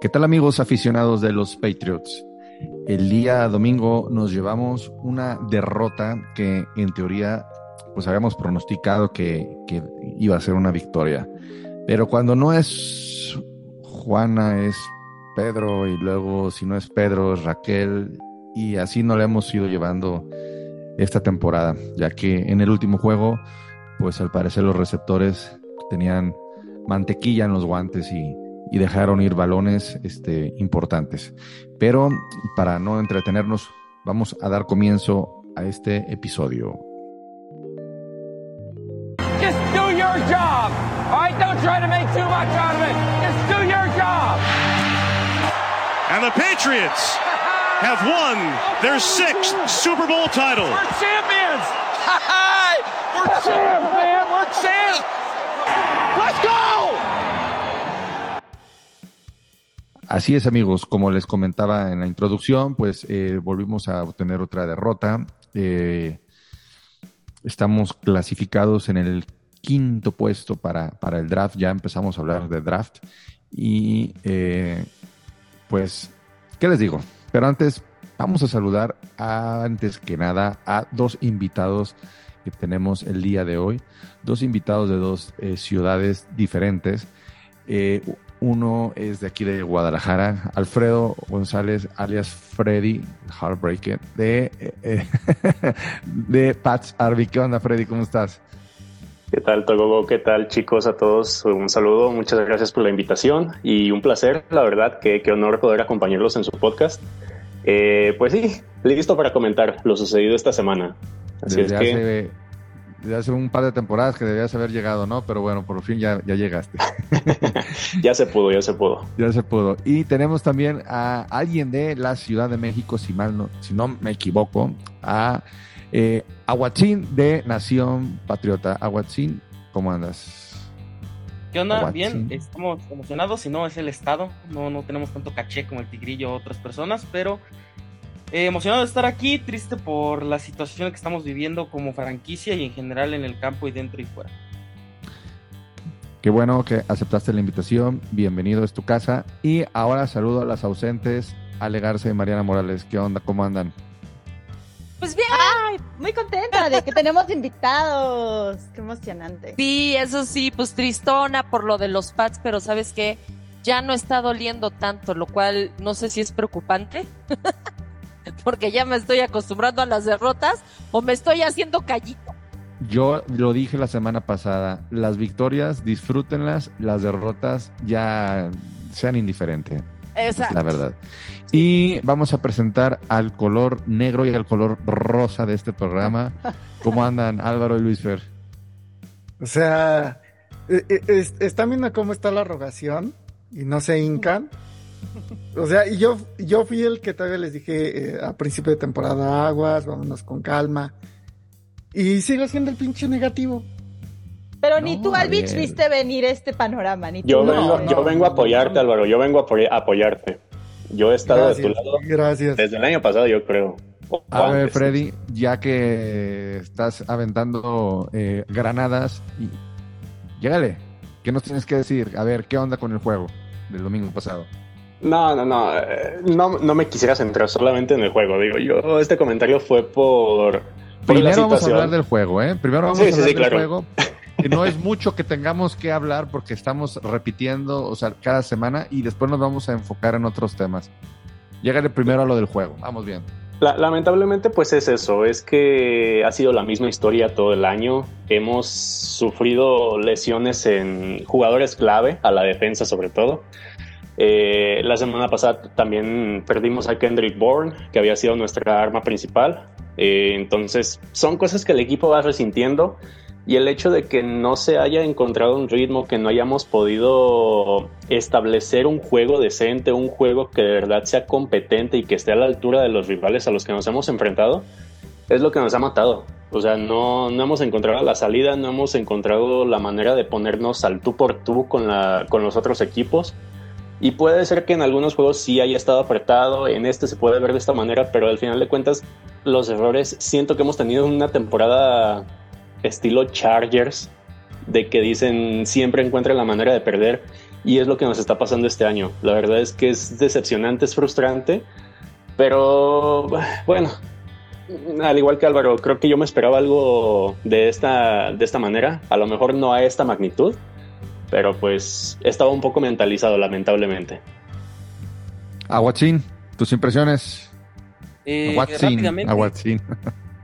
¿Qué tal amigos aficionados de los Patriots? El día domingo nos llevamos una derrota que en teoría pues habíamos pronosticado que, iba a ser una victoria. Pero cuando no es Juana es Pedro y luego si no es Pedro es Raquel y así no le hemos ido llevando esta temporada, ya que en el último juego pues al parecer los receptores tenían mantequilla en los guantes y y dejaron ir balones este, importantes. Pero para no entretenernos, vamos a dar comienzo a este episodio. Just do your job. All right, don't try to make too much out of it. Just do your job. And the Patriots have won their sixth Super Bowl title. We're champions. We're champs, man. We're champs. Así es, amigos, como les comentaba en la introducción, pues eh, volvimos a obtener otra derrota. Eh, estamos clasificados en el quinto puesto para, para, el draft, ya empezamos a hablar de draft. Y eh, pues, ¿qué les digo? Pero antes, vamos a saludar antes que nada a dos invitados que tenemos el día de hoy, dos invitados de dos ciudades diferentes. Eh, uno es de aquí de Guadalajara, Alfredo González, alias Freddy Heartbreaker, de, eh, de Pats Arby. ¿Qué onda, Freddy? ¿Cómo estás? ¿Qué tal, Togogo? ¿Qué tal, chicos? A todos un saludo, muchas gracias por la invitación y un placer, la verdad, qué, qué honor poder acompañarlos en su podcast. Eh, pues sí, listo para comentar lo sucedido esta semana. Así es que de hace un par de temporadas que debías haber llegado, ¿no? Pero bueno, por fin ya, ya llegaste. ya se pudo, ya se pudo. Ya se pudo. Y tenemos también a alguien de la Ciudad de México, si mal no, si no me equivoco, a eh, Aguachín de Nación Patriota. Aguachín, ¿cómo andas? ¿Qué onda? Bien, estamos emocionados, si no es el estado, no, no tenemos tanto caché como el tigrillo o otras personas, pero eh, emocionado de estar aquí, triste por la situación que estamos viviendo como franquicia y en general en el campo y dentro y fuera. Qué bueno que aceptaste la invitación, bienvenido, es tu casa. Y ahora saludo a las ausentes, Ale Garza y Mariana Morales. ¿Qué onda? ¿Cómo andan? Pues bien, muy contenta de que tenemos invitados. Qué emocionante. Sí, eso sí, pues tristona por lo de los pads, pero ¿sabes qué? Ya no está doliendo tanto, lo cual no sé si es preocupante. porque ya me estoy acostumbrando a las derrotas o me estoy haciendo callito. Yo lo dije la semana pasada, las victorias disfrútenlas, las derrotas ya sean indiferentes. Exacto. La verdad. Y vamos a presentar al color negro y al color rosa de este programa. ¿Cómo andan Álvaro y Luis Fer? O sea, eh, eh, ¿están viendo cómo está la rogación? Y no se hincan. O sea, y yo, yo fui el que todavía les dije eh, a principio de temporada aguas, vámonos con calma. Y sigo siendo el pinche negativo. Pero ni tú, Alvich, viste venir este panorama. Ni yo, vengo, yo vengo a apoyarte, Álvaro. Yo vengo a apoyarte. Yo he estado de tu lado. Gracias. Desde el año pasado, yo creo. A ver, Freddy, ya que estás aventando eh, granadas, y... llégale. ¿Qué nos tienes que decir? A ver, ¿qué onda con el juego del domingo pasado? No, no, no, eh, no, no me quisiera centrar solamente en el juego. Digo, yo este comentario fue por. Primero vamos a hablar del juego, ¿eh? Primero vamos a hablar del juego. No es mucho que tengamos que hablar porque estamos repitiendo, o sea, cada semana y después nos vamos a enfocar en otros temas. Llegale primero a lo del juego. Vamos bien. lamentablemente, pues es eso, es que ha sido la misma historia todo el año. Hemos sufrido lesiones en jugadores clave, a la defensa sobre todo. Eh, la semana pasada también perdimos a Kendrick Bourne, que había sido nuestra arma principal. Eh, entonces, son cosas que el equipo va resintiendo. Y el hecho de que no se haya encontrado un ritmo, que no hayamos podido establecer un juego decente, un juego que de verdad sea competente y que esté a la altura de los rivales a los que nos hemos enfrentado, es lo que nos ha matado. O sea, no, no hemos encontrado la salida, no hemos encontrado la manera de ponernos al tú por tú con, la, con los otros equipos. Y puede ser que en algunos juegos sí haya estado apretado, en este se puede ver de esta manera, pero al final de cuentas los errores siento que hemos tenido una temporada estilo Chargers, de que dicen siempre encuentran la manera de perder. Y es lo que nos está pasando este año. La verdad es que es decepcionante, es frustrante, pero bueno, al igual que Álvaro, creo que yo me esperaba algo de esta, de esta manera, a lo mejor no a esta magnitud, pero pues estaba un poco mentalizado, lamentablemente. Aguatzin, tus impresiones. Eh, Aguatzin,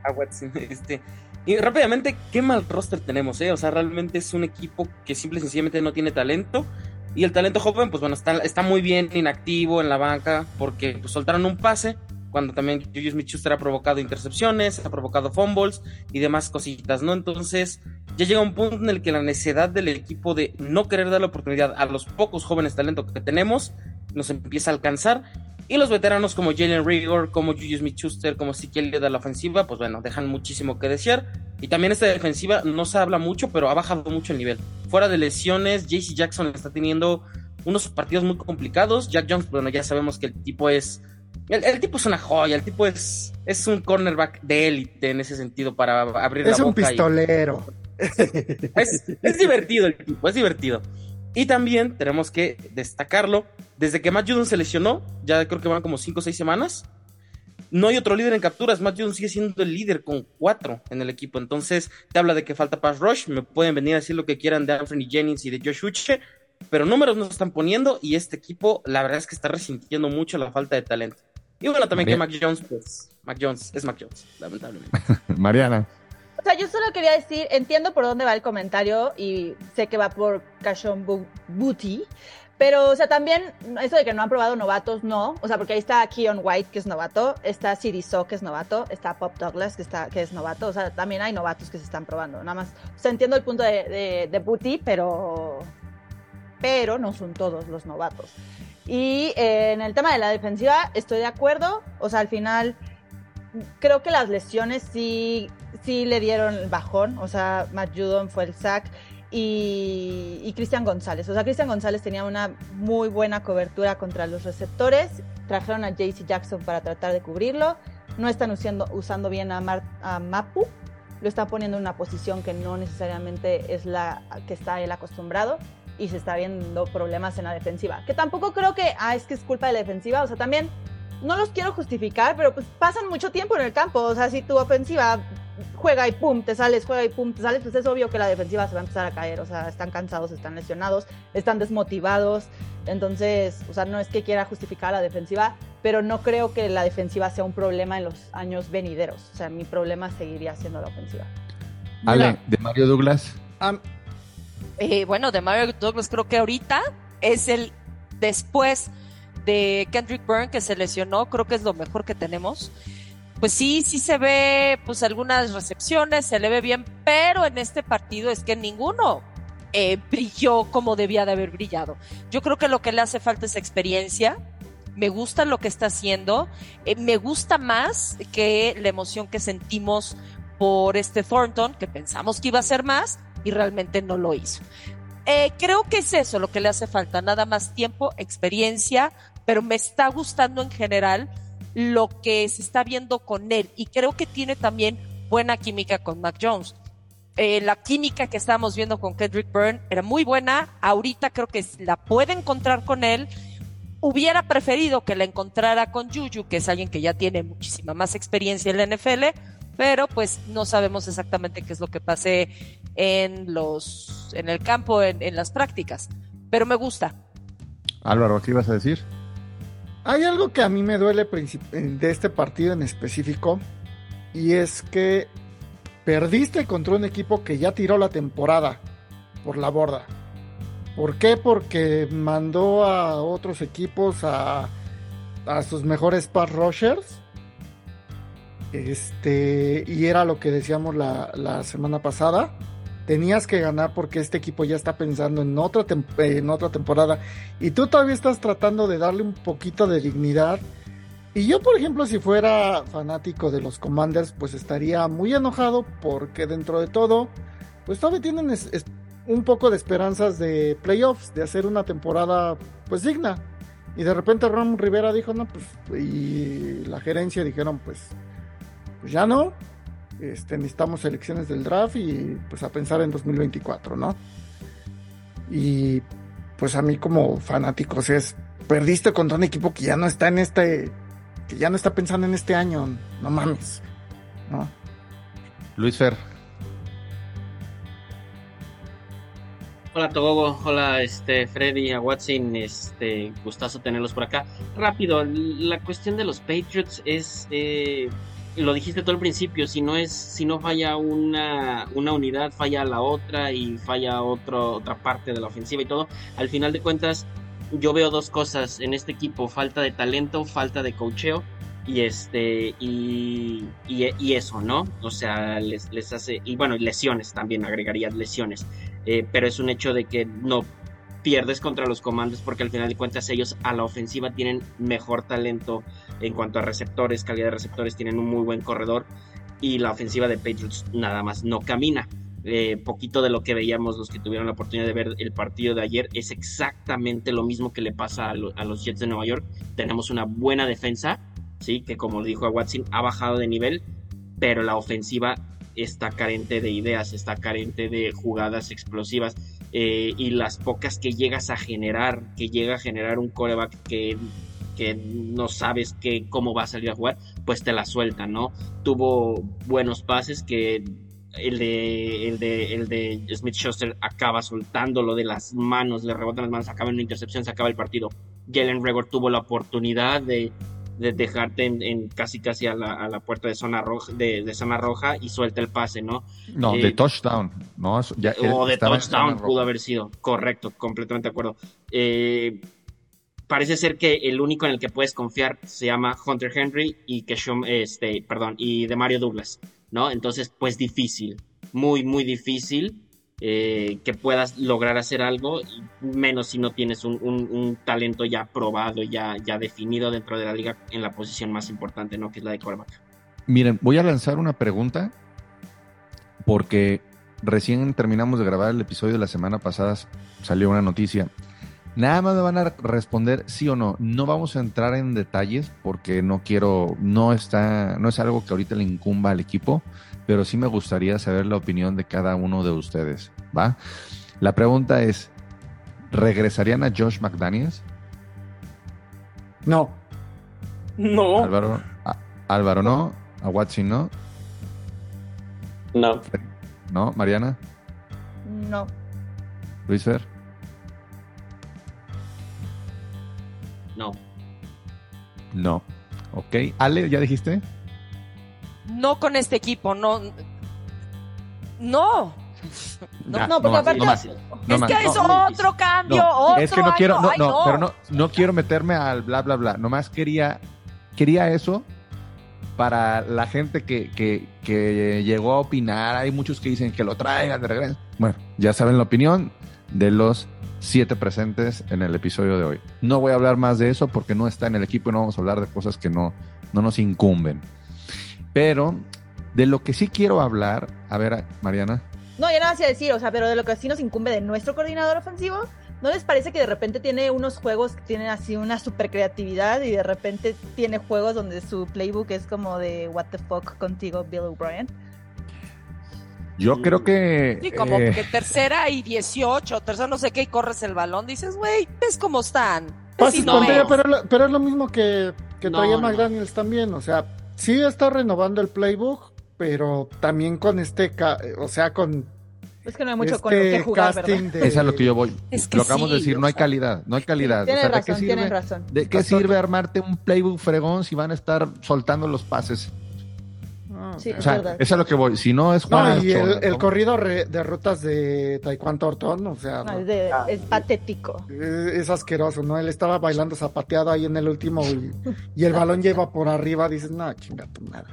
Aguatzin. este, y rápidamente, qué mal roster tenemos, ¿eh? O sea, realmente es un equipo que simple y sencillamente no tiene talento. Y el talento joven, pues bueno, está, está muy bien inactivo en la banca porque pues, soltaron un pase cuando también Julius Smith-Schuster ha provocado intercepciones, ha provocado fumbles y demás cositas, ¿no? Entonces, ya llega un punto en el que la necesidad del equipo de no querer dar la oportunidad a los pocos jóvenes talentos que tenemos nos empieza a alcanzar. Y los veteranos como Jalen Rigor, como Julius Smith-Schuster, como Ezekiel de la ofensiva, pues bueno, dejan muchísimo que desear. Y también esta defensiva no se habla mucho, pero ha bajado mucho el nivel. Fuera de lesiones, JC Jackson está teniendo unos partidos muy complicados. Jack Jones, bueno, ya sabemos que el tipo es el, tipo es una joya, el tipo es, es un cornerback de élite en ese sentido para abrir la boca. Es un pistolero. Es, divertido el tipo, es divertido. Y también tenemos que destacarlo, desde que Matt Judon se lesionó, ya creo que van como 5 o 6 semanas, no hay otro líder en capturas, Matt Judon sigue siendo el líder con 4 en el equipo, entonces te habla de que falta pass rush, me pueden venir a decir lo que quieran de Anthony Jennings y de Josh Uche, pero números no se están poniendo y este equipo la verdad es que está resintiendo mucho la falta de talento. Y bueno, también que Mac Jones, pues, Mac Jones es Mac Jones, lamentablemente. Mariana. O sea, yo solo quería decir, entiendo por dónde va el comentario y sé que va por Cashon Booty, pero, o sea, también eso de que no han probado novatos, no. O sea, porque ahí está Keon White, que es novato, está Siri So, que es novato, está Pop Douglas, que, está, que es novato. O sea, también hay novatos que se están probando. Nada más, o sea, entiendo el punto de, de, de Booty, pero, pero no son todos los novatos. Y eh, en el tema de la defensiva estoy de acuerdo, o sea, al final creo que las lesiones sí, sí le dieron el bajón, o sea, Matt Judon fue el sack y, y Cristian González, o sea, Cristian González tenía una muy buena cobertura contra los receptores, trajeron a JC Jackson para tratar de cubrirlo, no están usando, usando bien a, a Mapu, lo están poniendo en una posición que no necesariamente es la que está él acostumbrado y se está viendo problemas en la defensiva. Que tampoco creo que, ah, es que es culpa de la defensiva, o sea, también no los quiero justificar, pero pues pasan mucho tiempo en el campo, o sea, si tu ofensiva juega y pum, te sales, juega y pum, te sales, pues es obvio que la defensiva se va a empezar a caer, o sea, están cansados, están lesionados, están desmotivados, entonces, o sea, no es que quiera justificar a la defensiva, pero no creo que la defensiva sea un problema en los años venideros, o sea, mi problema seguiría siendo la ofensiva. Ale, de Mario Douglas. Eh, bueno, de Mario Douglas creo que ahorita es el después de Kendrick Byrne que se lesionó, creo que es lo mejor que tenemos. Pues sí, sí se ve pues algunas recepciones, se le ve bien, pero en este partido es que ninguno eh, brilló como debía de haber brillado. Yo creo que lo que le hace falta es experiencia. Me gusta lo que está haciendo. Eh, me gusta más que la emoción que sentimos por este Thornton, que pensamos que iba a ser más, y realmente no lo hizo. Eh, creo que es eso lo que le hace falta, nada más tiempo, experiencia, pero me está gustando en general lo que se está viendo con él y creo que tiene también buena química con Mac Jones. Eh, la química que estábamos viendo con Kendrick Byrne era muy buena, ahorita creo que la puede encontrar con él. Hubiera preferido que la encontrara con Juju, que es alguien que ya tiene muchísima más experiencia en la NFL, pero pues no sabemos exactamente qué es lo que pase en los en el campo, en, las prácticas. Pero me gusta. Álvaro, ¿qué ibas a decir? Hay algo que a mí me duele de este partido en específico y es que perdiste contra un equipo que ya tiró la temporada por la borda. ¿Por qué? Porque mandó a otros equipos a, a sus mejores pass rushers este, y era lo que decíamos la, semana pasada. Tenías que ganar porque este equipo ya está pensando en otra, en otra temporada. Y tú todavía estás tratando de darle un poquito de dignidad. Y yo, por ejemplo, si fuera fanático de los Commanders, pues estaría muy enojado porque dentro de todo, pues todavía tienen un poco de esperanzas de playoffs, de hacer una temporada pues digna. Y de repente Ron Rivera dijo, no, pues, y la gerencia dijeron, pues, pues ya no, este, necesitamos elecciones del draft y pues a pensar en 2024, ¿no? Y pues a mí como fanático, es, perdiste contra un equipo que ya no está en este, que ya no está pensando en este año, no mames, ¿no? Luis Fer. Hola Togogo, hola este Freddy, a Watson, este gustazo tenerlos por acá. Rápido, la cuestión de los Patriots es eh, lo dijiste todo al principio, si no es, si no falla una, una unidad, falla la otra y falla otro, otra parte de la ofensiva y todo. Al final de cuentas, yo veo dos cosas en este equipo: falta de talento, falta de cocheo y este y, y, eso, ¿no? O sea, les, les hace y bueno, lesiones también agregaría lesiones, eh, pero es un hecho de que no pierdes contra los comandos porque al final de cuentas ellos a la ofensiva tienen mejor talento en cuanto a receptores, calidad de receptores, tienen un muy buen corredor y la ofensiva de Patriots nada más no camina. Eh, poquito de lo que veíamos los que tuvieron la oportunidad de ver el partido de ayer es exactamente lo mismo que le pasa a, a los Jets de Nueva York. Tenemos una buena defensa, sí, que como dijo a Watson ha bajado de nivel, pero la ofensiva está carente de ideas, está carente de jugadas explosivas eh, y las pocas que llegas a generar, que llega a generar un coreback que, que no sabes cómo va a salir a jugar, pues te la sueltan, ¿no? Tuvo buenos pases que el de, el de, el de Smith Schuster acaba soltándolo de las manos, le rebotan las manos, acaba en una intercepción, se acaba el partido. Jalen Regor tuvo la oportunidad de de dejarte en, casi casi a la, a la, puerta de zona roja de, zona roja y suelta el pase, ¿no? No, de eh, touchdown, ¿no? o de touchdown pudo haber sido, correcto, completamente de acuerdo. Eh, parece ser que el único en el que puedes confiar se llama Hunter Henry y que este, perdón, y de Mario Douglas, ¿no? Entonces, pues difícil, muy, muy difícil. Eh, que puedas lograr hacer algo, menos si no tienes un, talento ya probado, ya, ya definido dentro de la liga en la posición más importante, ¿no? Que es la de quarterback. Miren, voy a lanzar una pregunta porque recién terminamos de grabar el episodio de la semana pasada, salió una noticia. Nada más me van a responder sí o no. No vamos a entrar en detalles porque no quiero, no está, no es algo que ahorita le incumba al equipo pero sí me gustaría saber la opinión de cada uno de ustedes, ¿va? La pregunta es, ¿regresarían a Josh McDaniels? No. No. Álvaro, Álvaro no, a Watson no. No. ¿No? ¿Mariana? No. ¿Luis Fer? No. No. Ok. Ale, ¿ya dijiste? no con este equipo, no. No. No, no, porque aparte. es que es otro cambio, otro Es que no quiero, no, no, pero no, no quiero meterme al bla, bla, bla. Nomás quería, quería eso para la gente que, que, que llegó a opinar. Hay muchos que dicen que lo traigan de regreso. Bueno, ya saben la opinión de los siete presentes en el episodio de hoy. No voy a hablar más de eso porque no está en el equipo y no vamos a hablar de cosas que no, no nos incumben. Pero de lo que sí quiero hablar, a ver, Mariana. No, ya nada más a decir, o sea, pero de lo que sí nos incumbe de nuestro coordinador ofensivo, ¿no les parece que de repente tiene unos juegos que tienen así una super creatividad y de repente tiene juegos donde su playbook es como de what the fuck contigo, Bill O'Brien? Yo creo que. Sí, como eh, que tercera y 18, tercera no sé qué, y corres el balón, dices, güey, ¿ves cómo están? Pues no. pero, pero, es lo mismo que, que traía McDaniels también, o sea, sí está renovando el playbook, pero también con este, o sea, con es que no hay mucho con lo que este jugar, ¿verdad? De... Es a lo que yo voy. lo acabamos de decir, no hay calidad, no hay calidad. razón, ¿de qué sirve, razón. ¿De qué sirve armarte un playbook fregón si van a estar soltando los pases? Ah, sí, o sea, es, es a lo que voy. Si no es Juan. No, y el, corrido de rutas de Taekwondo Ortón, o sea. es, patético. Es, asqueroso, ¿no? Él estaba bailando zapateado ahí en el último y, el balón lleva por arriba. Dices, no, chinga tu madre.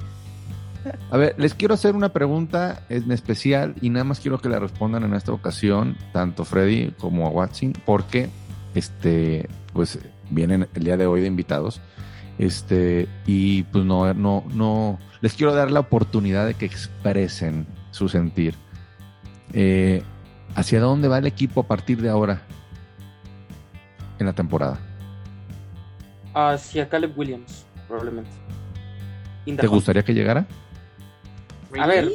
A ver, les quiero hacer una pregunta en especial y nada más quiero que la respondan en esta ocasión, tanto Freddy como a Watson, porque este, pues vienen el día de hoy de invitados. Este, y pues no, no, no, les quiero dar la oportunidad de que expresen su sentir. Eh, ¿Hacia dónde va el equipo a partir de ahora en la temporada? Hacia Caleb Williams, probablemente. ¿Te gustaría que llegara? A ver,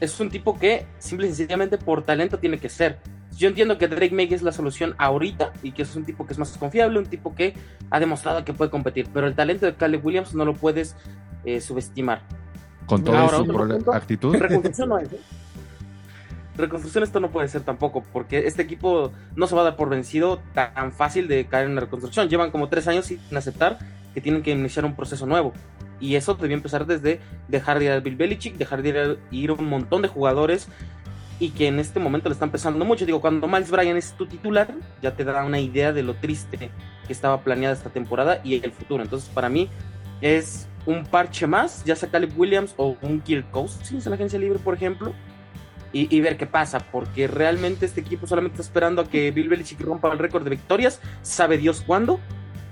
es un tipo que simple y sencillamente por talento tiene que ser. Yo entiendo que Drake May es la solución ahorita y que es un tipo que es más confiable, un tipo que ha demostrado que puede competir, pero el talento de Caleb Williams no lo puedes eh, subestimar. Con toda su actitud. Reconstrucción no es. ¿eh? Reconstrucción esto no puede ser tampoco, porque este equipo no se va a dar por vencido tan fácil de caer en la reconstrucción. Llevan como tres años sin aceptar que tienen que iniciar un proceso nuevo. Y eso debió empezar desde dejar de ir a Bill Belichick, dejar de ir, a un montón de jugadores y que en este momento le están pesando mucho. Digo, cuando Miles Bryan es tu titular, ya te da una idea de lo triste que estaba planeada esta temporada y el futuro. Entonces, para mí es un parche más, ya sea Caleb Williams o un Kirk Cousins en la agencia libre, por ejemplo, y, ver qué pasa, porque realmente este equipo solamente está esperando a que Bill Belichick rompa el récord de victorias, sabe Dios cuándo,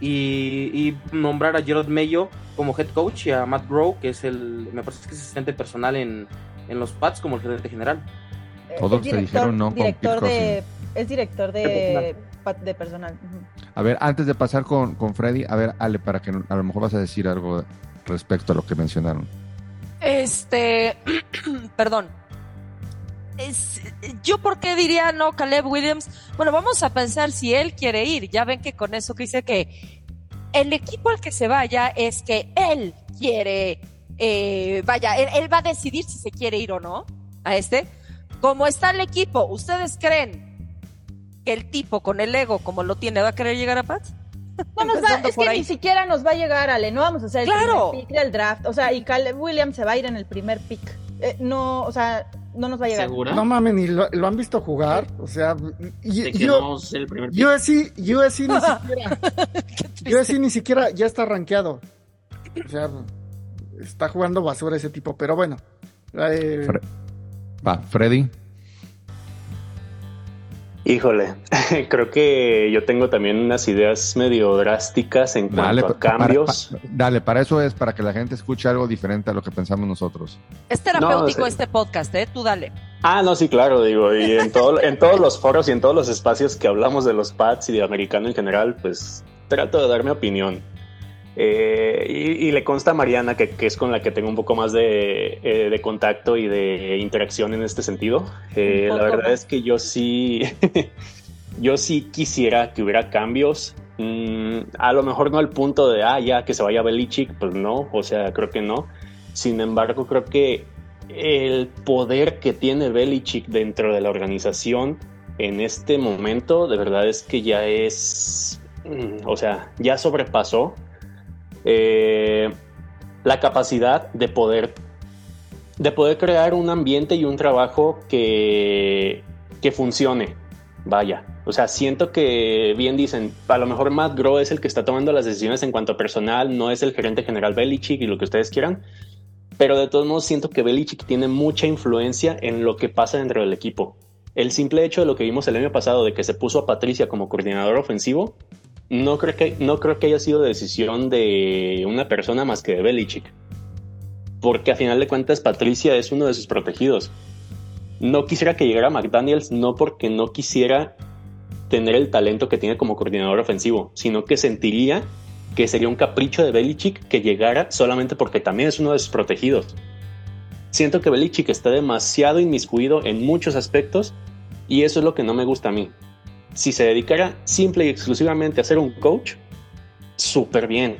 y, nombrar a Gerard Mayo como head coach y a Matt Grow, que es el, me parece que es asistente personal en, los Pats, como el gerente general. Todos te dijeron no director de, Es director de, de personal. A ver, antes de pasar con, con Freddy, a ver, Ale, para que a lo mejor vas a decir algo respecto a lo que mencionaron. Este, perdón, es, yo por qué diría no Caleb Williams. Bueno, vamos a pensar si él quiere ir. Ya ven que con eso que dice que el equipo al que se vaya es que él quiere, eh, vaya, él, va a decidir si se quiere ir o no a este. Como está el equipo, ¿ustedes creen que el tipo con el ego como lo tiene va a querer llegar a Pats? No nos va, es que ni siquiera nos va a llegar, Ale. No vamos a hacer el primer pick del draft. O sea, y Caleb Williams se va a ir en el primer pick. Eh, no, o sea, no nos va a llegar. No mames, ni lo, han visto jugar. O sea, yo, USC, USC ni siquiera. USC ni siquiera ya está rankeado. O sea, está jugando basura ese tipo, pero bueno. Eh, va, Freddy. Híjole, creo que yo tengo también unas ideas medio drásticas en cuanto a cambios. dale, para eso es, para que la gente escuche algo diferente a lo que pensamos nosotros. Es terapéutico este podcast, ¿eh? Tú dale. Ah, no, sí, claro, digo, y en, todo, en todos los foros y en todos los espacios que hablamos de los pads y de americano en general, pues trato de dar mi opinión. Eh, y, le consta a Mariana, que, es con la que tengo un poco más de, eh, contacto y de interacción en este sentido. Eh, la verdad es que yo sí, yo sí quisiera que hubiera cambios. Mm, a lo mejor no al punto de, ah, ya que se vaya Belichick, pues no, o sea, creo que no. Sin embargo, creo que el poder que tiene Belichick dentro de la organización en este momento, de verdad es que ya es, mm, o sea, ya sobrepasó eh, la capacidad de poder, de poder crear un ambiente y un trabajo que, que funcione. Vaya, o sea, siento que bien dicen, a lo mejor Matt Groh es el que está tomando las decisiones en cuanto a personal, no es el gerente general Belichick y lo que ustedes quieran, pero de todos modos siento que Belichick tiene mucha influencia en lo que pasa dentro del equipo. El simple hecho de lo que vimos el año pasado, de que se puso a Patricia como coordinador ofensivo, no creo que, no creo que haya sido decisión de una persona más que de Belichick. Porque a final de cuentas Patricia es uno de sus protegidos. No quisiera que llegara McDaniels no porque no quisiera tener el talento que tiene como coordinador ofensivo, sino que sentiría que sería un capricho de Belichick que llegara solamente porque también es uno de sus protegidos. Siento que Belichick está demasiado inmiscuido en muchos aspectos y eso es lo que no me gusta a mí si se dedicara simple y exclusivamente a ser un coach, súper bien.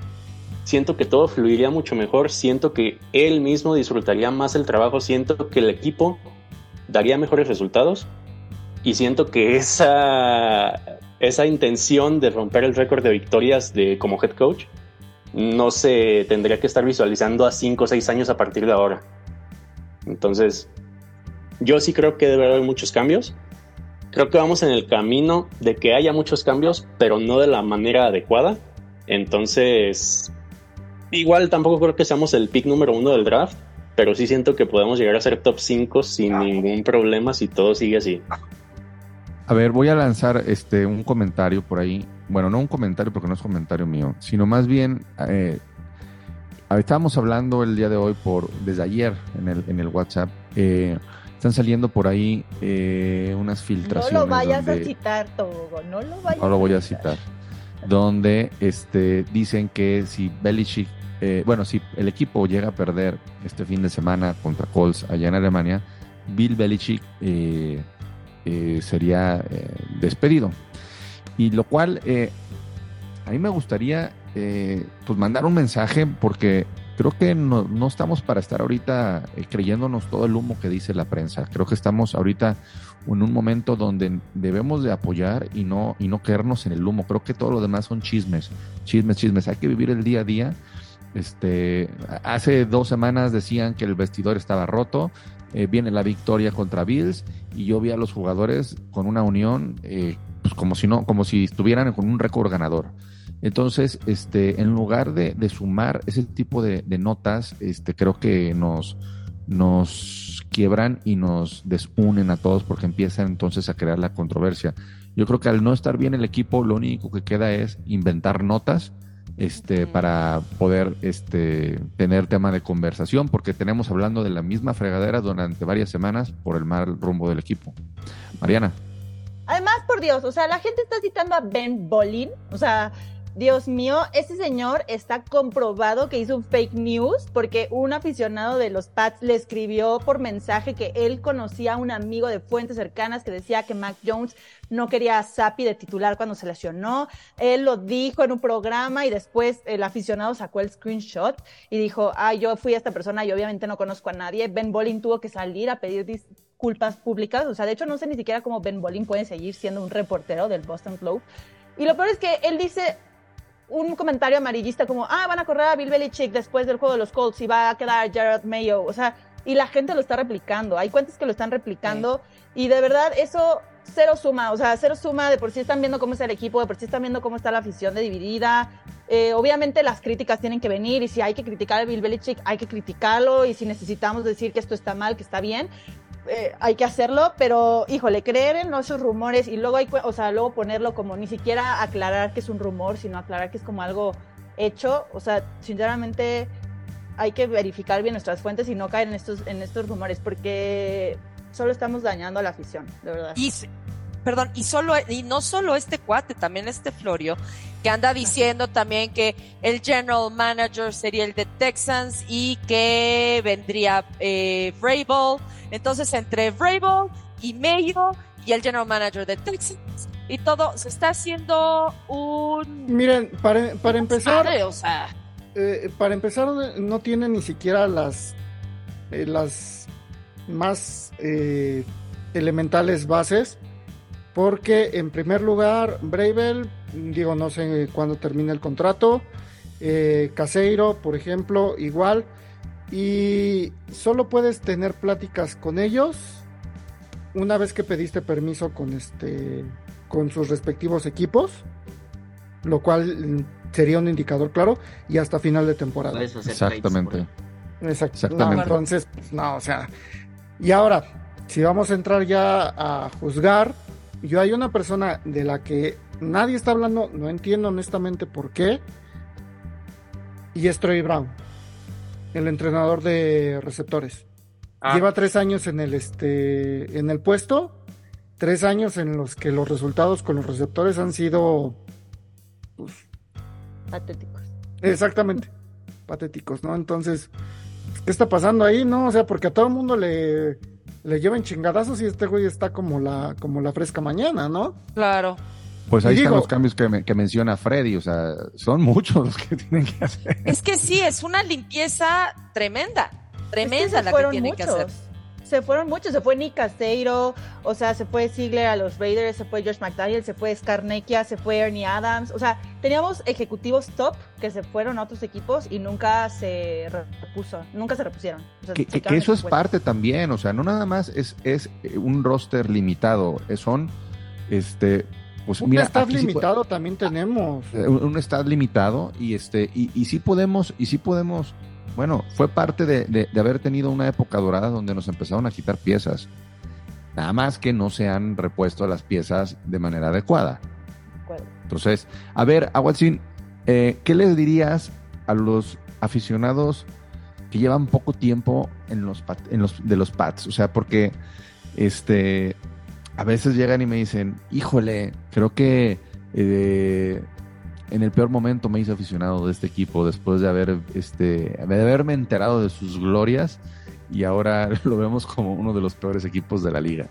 Siento que todo fluiría mucho mejor, siento que él mismo disfrutaría más el trabajo, siento que el equipo daría mejores resultados y siento que esa, esa intención de romper el récord de victorias de, como head coach no se tendría que estar visualizando a 5 o 6 años a partir de ahora. Entonces, yo sí creo que debe haber muchos cambios creo que vamos en el camino de que haya muchos cambios, pero no de la manera adecuada. Entonces, igual tampoco creo que seamos el pick número uno del draft, pero sí siento que podemos llegar a ser top 5 sin ningún problema si todo sigue así. A ver, voy a lanzar este un comentario por ahí. Bueno, no un comentario porque no es comentario mío, sino más bien eh, estábamos hablando el día de hoy por desde ayer en el, en el WhatsApp. Eh, están saliendo por ahí eh, unas filtraciones. No lo vayas a citar, Togo, no lo vayas No lo voy a citar. Donde este, dicen que si Belichick, eh, bueno, si el equipo llega a perder este fin de semana contra Colts allá en Alemania, Bill Belichick eh, eh, sería eh, despedido. Y lo cual a mí me gustaría pues mandar un mensaje porque creo que no, no estamos para estar ahorita creyéndonos todo el humo que dice la prensa. Creo que estamos ahorita en un momento donde debemos de apoyar y no, y no caernos en el humo. Creo que todo lo demás son chismes, chismes, chismes. Hay que vivir el día a día este, hace dos semanas decían que el vestidor estaba roto. Eh, viene la victoria contra Bills y yo vi a los jugadores con una unión, eh, pues como si no, como si estuvieran con un récord ganador. Entonces, este, en lugar de, sumar ese tipo de, notas, este, creo que nos, nos quiebran y nos desunen a todos porque empiezan entonces a crear la controversia. Yo creo que al no estar bien el equipo, lo único que queda es inventar notas este, para poder este, tener tema de conversación, porque tenemos hablando de la misma fregadera durante varias semanas por el mal rumbo del equipo. Mariana. Además, por Dios, o sea, la gente está citando a Ben Bolin, o sea, Dios mío, ese señor está comprobado que hizo un fake news porque un aficionado de los Pats le escribió por mensaje que él conocía a un amigo de fuentes cercanas que decía que Mac Jones no quería a Sapi de titular cuando se lesionó. Él lo dijo en un programa y después el aficionado sacó el screenshot y dijo, ah, yo fui a esta persona y obviamente no conozco a nadie. Ben Bolin tuvo que salir a pedir disculpas públicas. O sea, de hecho no sé ni siquiera cómo Ben Bolin puede seguir siendo un reportero del Boston Globe. Y lo peor es que él dice, un comentario amarillista como, ah, van a correr a Bill Belichick después del juego de los Colts y va a quedar Jared Mayo. O sea, y la gente lo está replicando. Hay cuentas que lo están replicando y de verdad eso cero suma. O sea, cero suma de por sí están viendo cómo está el equipo, de por sí están viendo cómo está la afición de dividida. Eh, obviamente las críticas tienen que venir y si hay que criticar a Bill Belichick, hay que criticarlo y si necesitamos decir que esto está mal, que está bien, eh, hay que hacerlo, pero híjole, creer en esos rumores y luego hay, o sea, luego ponerlo como ni siquiera aclarar que es un rumor, sino aclarar que es como algo hecho, o sea, sinceramente hay que verificar bien nuestras fuentes y no caer en estos, en estos rumores, porque solo estamos dañando a la afición, de verdad. Y, perdón, y solo, y no solo este cuate, también este Florio, que anda diciendo también que el general manager sería el de Texans y que vendría eh, Vrabel. Entonces, entre Vrabel y Mayo y el general manager de Texas y todo, se está haciendo un... Miren, para, para empezar... o sea... Eh, para empezar, no tiene ni siquiera las, eh, las más eh, elementales bases, porque en primer lugar, Bravel, digo, no sé cuándo termina el contrato, Caseiro, por ejemplo, igual, y solo puedes tener pláticas con ellos una vez que pediste permiso con este con sus respectivos equipos, lo cual sería un indicador claro y hasta final de temporada. Exactamente. Exactamente. entonces, pues, no, o sea, y ahora, si vamos a entrar ya a juzgar, yo hay una persona de la que nadie está hablando, no entiendo honestamente por qué, y es Troy Brown el entrenador de receptores. Ah. Lleva tres años en el, este, en el puesto, tres años en los que los resultados con los receptores han sido... Pues, patéticos. Exactamente, patéticos, ¿no? Entonces, ¿qué está pasando ahí, no? O sea, porque a todo el mundo le, le llevan chingadazos y este güey está como la, como la fresca mañana, ¿no? Claro. Pues ahí están los cambios que, menciona Freddy, o sea, son muchos los que tienen que hacer. Es que sí, es una limpieza tremenda, tremenda la que tienen que hacer. Se fueron muchos, se fue Nick Casteiro, o sea, se fue Ziegler a los Raiders, se fue Josh McDaniel, se fue Scarnecchia, se fue Ernie Adams, o sea, teníamos ejecutivos top que se fueron a otros equipos y nunca se repuso, nunca se repusieron. que, eso es parte también, o sea, no nada más es, es un roster limitado, son este pues un staff limitado también tenemos. Eh, un, un, staff limitado y este y, y sí podemos y sí podemos. Bueno, fue parte de, de, haber tenido una época dorada donde nos empezaron a quitar piezas. Nada más que no se han repuesto las piezas de manera adecuada. Entonces, a ver, Aguatzin, eh, ¿qué les dirías a los aficionados que llevan poco tiempo en los, en los de los Pats? O sea, porque este a veces llegan y me dicen, híjole, creo que eh, en el peor momento me hice aficionado de este equipo después de haber, este, de haberme enterado de sus glorias y ahora lo vemos como uno de los peores equipos de la liga.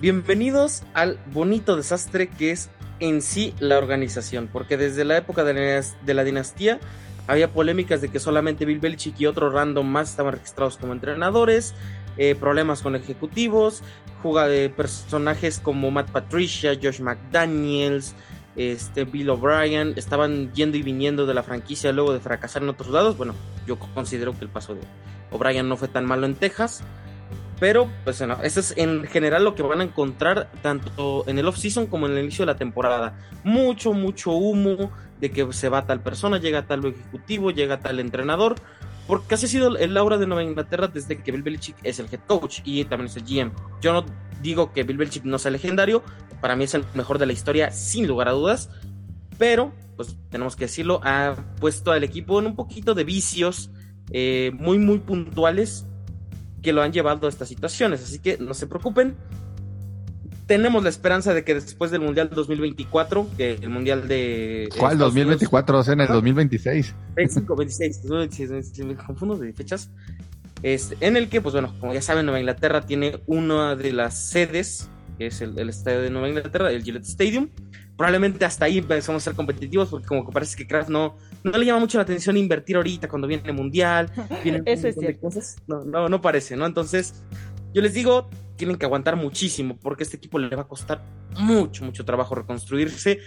Bienvenidos al bonito desastre que es en sí la organización, porque desde la época de la, dinastía había polémicas de que solamente Bill Belichick y otro random más estaban registrados como entrenadores, eh, problemas con ejecutivos, juega de personajes como Matt Patricia, Josh McDaniels, este, Bill O'Brien, estaban yendo y viniendo de la franquicia luego de fracasar en otros lados. Bueno, yo considero que el paso de O'Brien no fue tan malo en Texas. Pero, pues bueno, eso es en general lo que van a encontrar tanto en el off-season como en el inicio de la temporada. Mucho, mucho humo de que se va tal persona, llega tal ejecutivo, llega tal entrenador. Porque así ha sido el aura de Nueva Inglaterra desde que Bill Belichick es el head coach y también es el GM. Yo no digo que Bill Belichick no sea legendario, para mí es el mejor de la historia sin lugar a dudas, pero pues tenemos que decirlo, ha puesto al equipo en un poquito de vicios eh, muy muy puntuales que lo han llevado a estas situaciones, así que no se preocupen, tenemos la esperanza de que después del Mundial 2024, que el Mundial de... ¿Cuál 2024? o sea, en el 2026. 25, 26, 2026, me confundo de fechas. Este, en el que, pues bueno, como ya saben, Nueva Inglaterra tiene una de las sedes, que es el, estadio de Nueva Inglaterra, el Gillette Stadium. Probablemente hasta ahí empezamos a ser competitivos, porque como que parece que Kraft no, no le llama mucho la atención invertir ahorita cuando viene el Mundial. Eso es cierto. Cosas. No, no, no parece, ¿no? Entonces, yo les digo, tienen que aguantar muchísimo porque este equipo le va a costar mucho, mucho trabajo reconstruirse.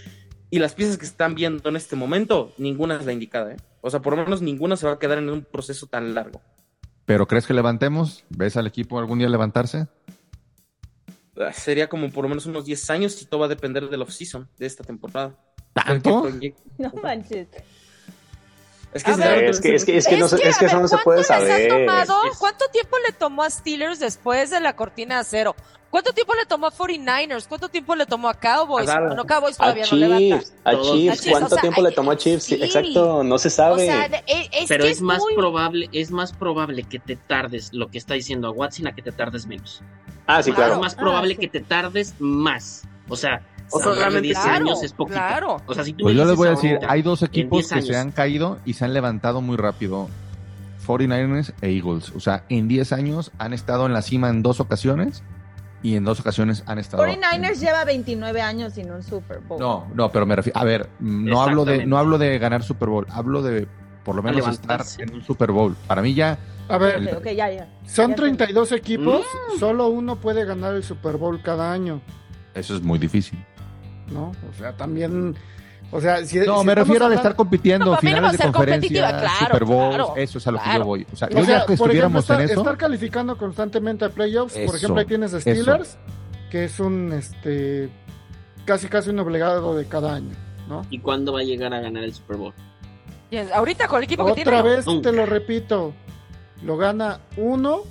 Y las piezas que están viendo en este momento, ninguna es la indicada. ¿eh? O sea, por lo menos ninguna se va a quedar en un proceso tan largo. ¿Pero crees que levantemos? ¿Ves al equipo algún día levantarse? Ah, sería como por lo menos unos 10 años y todo va a depender del off-season de esta temporada. ¿Tanto? No manches. Es que, es, que, es, que, es que, no, es que eso no se puede saber. Tomado, ¿Cuánto tiempo le tomó a Steelers después de la cortina de acero? ¿Cuánto tiempo le tomó a 49ers? ¿Cuánto tiempo le tomó a Cowboys? A bueno, Cowboys todavía no levanta. A Chiefs, ¿cuánto tiempo le tomó a Chiefs? exacto, no se sabe. es Pero es, más probable, es más probable que te tardes lo que está diciendo a Watson a que te tardes menos. Ah, sí, claro. Es más probable que te tardes más. O sea, o sea, realmente 10 años es poquito. Claro. O sea, si tú pues yo les voy a decir, hay dos equipos que se han caído y se han levantado muy rápido. 49ers e Eagles. O sea, en 10 años han estado en la cima en dos ocasiones y en dos ocasiones han estado. 49ers lleva 29 años sin un Super Bowl. No, no, pero me refiero. A ver, no hablo de, no hablo de ganar Super Bowl, hablo de por lo menos estar en un Super Bowl. Para mí ya. A ver, ya, ya. son 32 equipos, mm. solo uno puede ganar el Super Bowl cada año. Eso es muy difícil. ¿No? O sea, también... O sea, si, no, me refiero a estar compitiendo finales de conferencia, Super Bowl, eso es a lo que yo voy. O sea, yo ya que estuviéramos en eso. Estar calificando constantemente a playoffs, por ejemplo, ahí tienes a Steelers, que es un este casi casi un obligado de cada año, ¿no? ¿Y cuándo va a llegar a ganar el Super Bowl? ahorita con el equipo Otra que tiene. Otra vez te lo repito, lo gana uno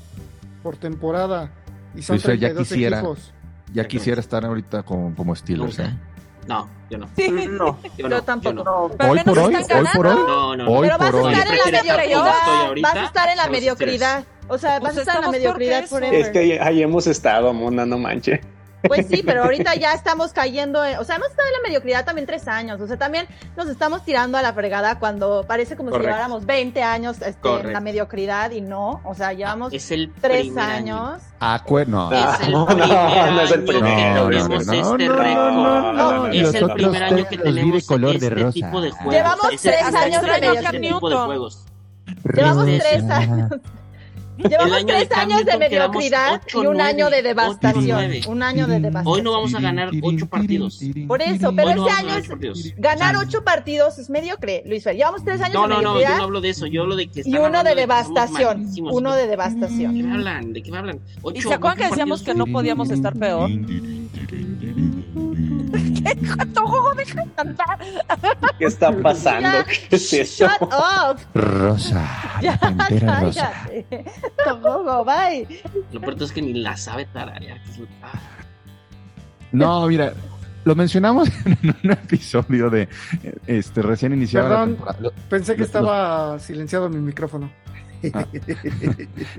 por temporada y son Luis, 32 ya quisiera, equipos. Ya quisiera estar ahorita como, como Steelers, ¿eh? No, yo no. No, yo, tampoco. Hoy por hoy, hoy por hoy. No, no, Pero vas a estar en la mediocridad. Vas a estar en la mediocridad. O sea, vas a estar en la mediocridad forever. Es que ahí hemos estado, Mona, no manche. Pues sí, pero ahorita ya estamos cayendo, o sea, hemos estado en la mediocridad también tres años, o sea, también nos estamos tirando a la fregada cuando parece como si lleváramos 20 años este, en la mediocridad y no, o sea, llevamos es el tres años. Ah, no. Es el primer año que tenemos este récord. Es el primer año que tenemos este tipo de juegos. Llevamos tres años de mediocridad. Llevamos tres años. Llevamos tres años de mediocridad y un año de devastación. un año de devastación. Hoy no vamos a ganar ocho partidos. Por eso, pero este año es ganar ocho partidos es mediocre, Luis Fer. Llevamos tres años no, de mediocridad. No, no, yo no hablo de eso, yo hablo de que Y uno de devastación. Uno de devastación. ¿De qué me hablan? ¿De qué me hablan? ¿Y se acuerdan que decíamos que no podíamos estar peor? ¿Qué está pasando? ¿Qué es eso? Shut up. Rosa. Ya, rosa. Tampoco, bye. Lo peor es que ni la sabe tararear. No, mira, lo mencionamos en un episodio de este recién iniciado. Perdón, pensé que estaba silenciado mi micrófono. Ah.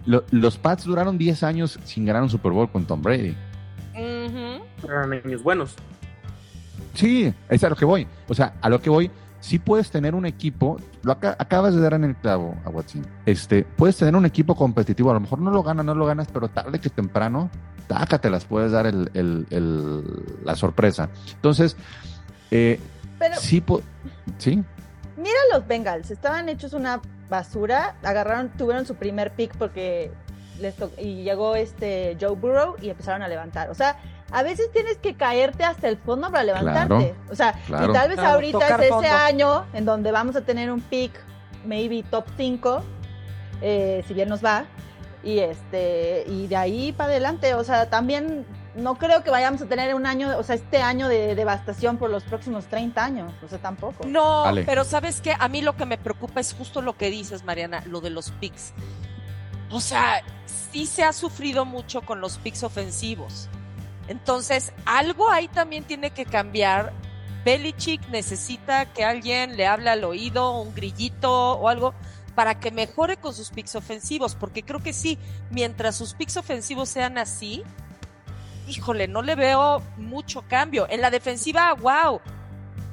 los Pats duraron 10 años sin ganar un Super Bowl con Tom Brady. Eran años buenos. Sí, es a lo que voy. O sea, a lo que voy, sí puedes tener un equipo, lo acabas de dar en el clavo a Watson. Este, puedes tener un equipo competitivo, a lo mejor no lo ganas, no lo ganas, pero tarde que temprano tácate, las puedes dar el, el, la sorpresa. Entonces, eh, sí, sí. Mira los Bengals, estaban hechos una basura, agarraron, tuvieron su primer pick porque les y llegó este Joe Burrow y empezaron a levantar. O sea, a veces tienes que caerte hasta el fondo para levantarte. o sea, y tal vez ahorita es ese año en donde vamos a tener un pick, maybe top 5, eh, si bien nos va. Y este, y de ahí para adelante, o sea, también no creo que vayamos a tener un año, o sea, este año de devastación por los próximos 30 años, o sea, tampoco. No, pero sabes que a mí lo que me preocupa es justo lo que dices, Mariana, lo de los picks. O sea, sí se ha sufrido mucho con los picks ofensivos. Entonces, algo ahí también tiene que cambiar. Belichick necesita que alguien le hable al oído, un grillito o algo, para que mejore con sus picks ofensivos, porque creo que sí, mientras sus picks ofensivos sean así, híjole, no le veo mucho cambio. En la defensiva, wow,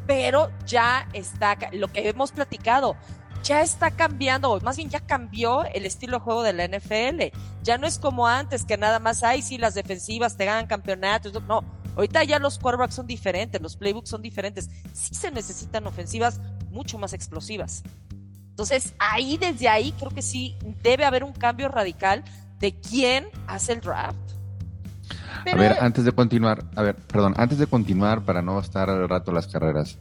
pero ya está, lo que hemos platicado, ya está cambiando, o más bien ya cambió el estilo de juego de la NFL. Ya no es como antes, que nada más, hay si las defensivas te ganan campeonatos. No, ahorita ya los quarterbacks son diferentes, los playbooks son diferentes. Sí se necesitan ofensivas mucho más explosivas. Entonces, ahí, desde ahí, creo que sí debe haber un cambio radical de quién hace el draft. A ver, antes de continuar, a ver, perdón, antes de continuar, para no estar al rato las carreras,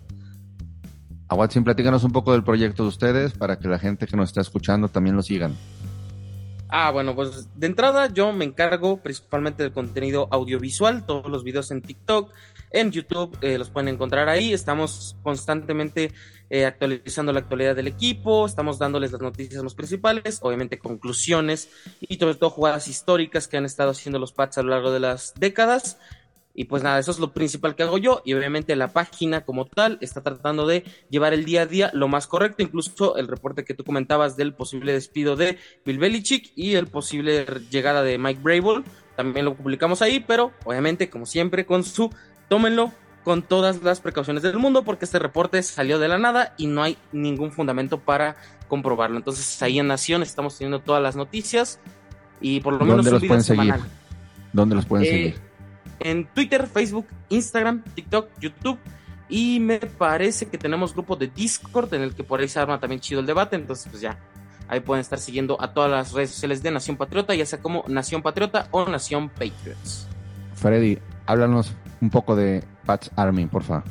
a Watson, platícanos un poco del proyecto de ustedes para que la gente que nos está escuchando también lo sigan. Ah, bueno, pues de entrada yo me encargo principalmente del contenido audiovisual, todos los videos en TikTok, en YouTube, eh, los pueden encontrar ahí. Estamos constantemente eh, actualizando la actualidad del equipo, estamos dándoles las noticias más principales, obviamente conclusiones y sobre todo jugadas históricas que han estado haciendo los Pats a lo largo de las décadas. Y pues nada, eso es lo principal que hago yo. Y obviamente la página como tal está tratando de llevar el día a día lo más correcto. Incluso el reporte que tú comentabas del posible despido de Bill Belichick y el posible llegada de Mike Brable. También lo publicamos ahí, pero obviamente, como siempre, con su tómenlo con todas las precauciones del mundo, porque este reporte salió de la nada y no hay ningún fundamento para comprobarlo. Entonces, ahí en Nación estamos teniendo todas las noticias y por lo menos un video semanal. ¿Dónde los pueden eh, seguir? En Twitter, Facebook, Instagram, TikTok, YouTube. Y me parece que tenemos grupo de Discord en el que por ahí se arma también chido el debate. Entonces, pues ya, ahí pueden estar siguiendo a todas las redes sociales de Nación Patriota, ya sea como Nación Patriota o Nación Patriots. Freddy, háblanos un poco de Pats Army, por favor.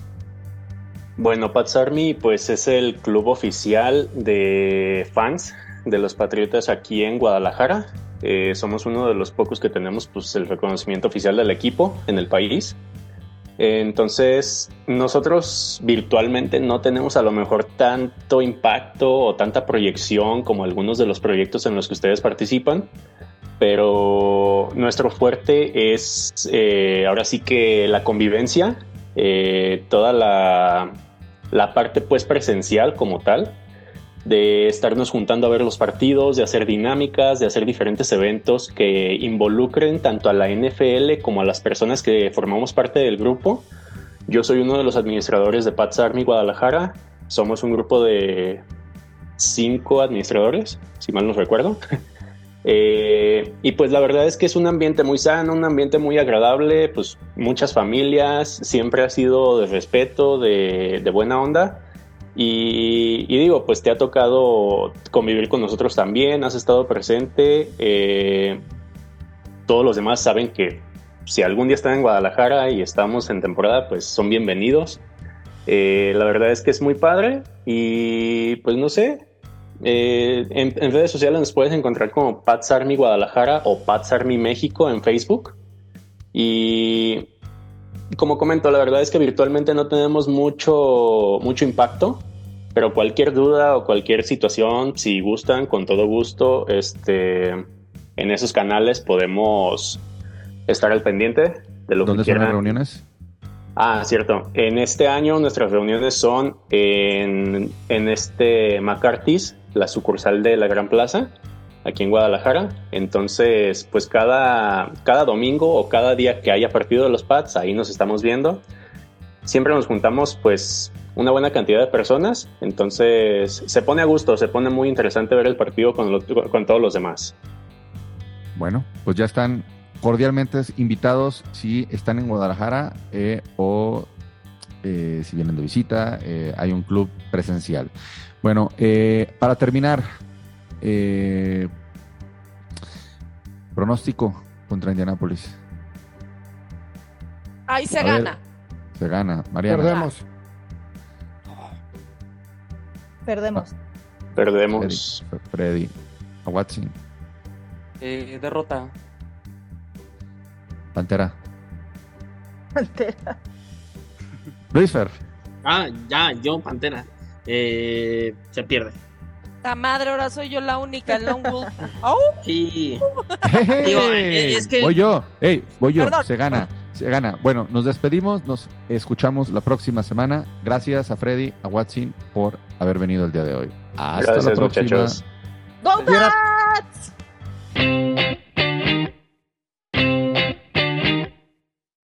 Bueno, Pats Army, pues es el club oficial de fans de los Patriotas aquí en Guadalajara. Eh, somos uno de los pocos que tenemos pues, el reconocimiento oficial del equipo en el país. entonces, nosotros virtualmente no tenemos a lo mejor tanto impacto o tanta proyección como algunos de los proyectos en los que ustedes participan, pero nuestro fuerte es eh, ahora sí que la convivencia, eh, toda la, la parte pues presencial como tal de estarnos juntando a ver los partidos, de hacer dinámicas, de hacer diferentes eventos que involucren tanto a la NFL como a las personas que formamos parte del grupo. Yo soy uno de los administradores de Pats Army Guadalajara. Somos un grupo de cinco administradores, si mal no recuerdo. Eh, y pues la verdad es que es un ambiente muy sano, un ambiente muy agradable, pues muchas familias, siempre ha sido de respeto, de, de buena onda. Y, digo, pues te ha tocado convivir con nosotros también, has estado presente. Eh, todos los demás saben que si algún día están en Guadalajara y estamos en temporada, pues son bienvenidos. Eh, la verdad es que es muy padre y pues no sé, eh, en, redes sociales nos puedes encontrar como Pats Army Guadalajara o Pats Army México en Facebook. Y como comento, la verdad es que virtualmente no tenemos mucho, mucho impacto, pero cualquier duda o cualquier situación, si gustan, con todo gusto, este, en esos canales podemos estar al pendiente de lo ¿Dónde que son las reuniones? Ah, cierto. En este año nuestras reuniones son en, en este McCarthy's, la sucursal de la Gran Plaza aquí en Guadalajara. Entonces, pues cada, cada domingo o cada día que haya partido de los Pats, ahí nos estamos viendo. Siempre nos juntamos pues una buena cantidad de personas, entonces se pone a gusto, se pone muy interesante ver el partido con, con todos los demás. Bueno, pues ya están cordialmente invitados si están en Guadalajara eh, o eh, si vienen de visita, eh, hay un club presencial. Bueno, para terminar, eh, pronóstico contra Indianápolis. Ahí se A ver. gana. Se gana, Mariana. Perdemos. Perdemos. Perdemos. Freddy, Freddy. A Watson. Eh, derrota. Pantera. Pantera. Luis Fer. Ah, ya, yo, Pantera. Eh, se pierde. La madre, ahora soy yo la única, el Lone Wolf. ¡Au! Sí. ¡Hey! Digo, es que- Voy yo. Ey, voy yo. Perdón. Se gana. Se gana. Bueno, nos despedimos. Nos escuchamos la próxima semana. Gracias a Freddy, a Watson por haber venido el día de hoy. Hasta la Gracias, próxima. muchachos.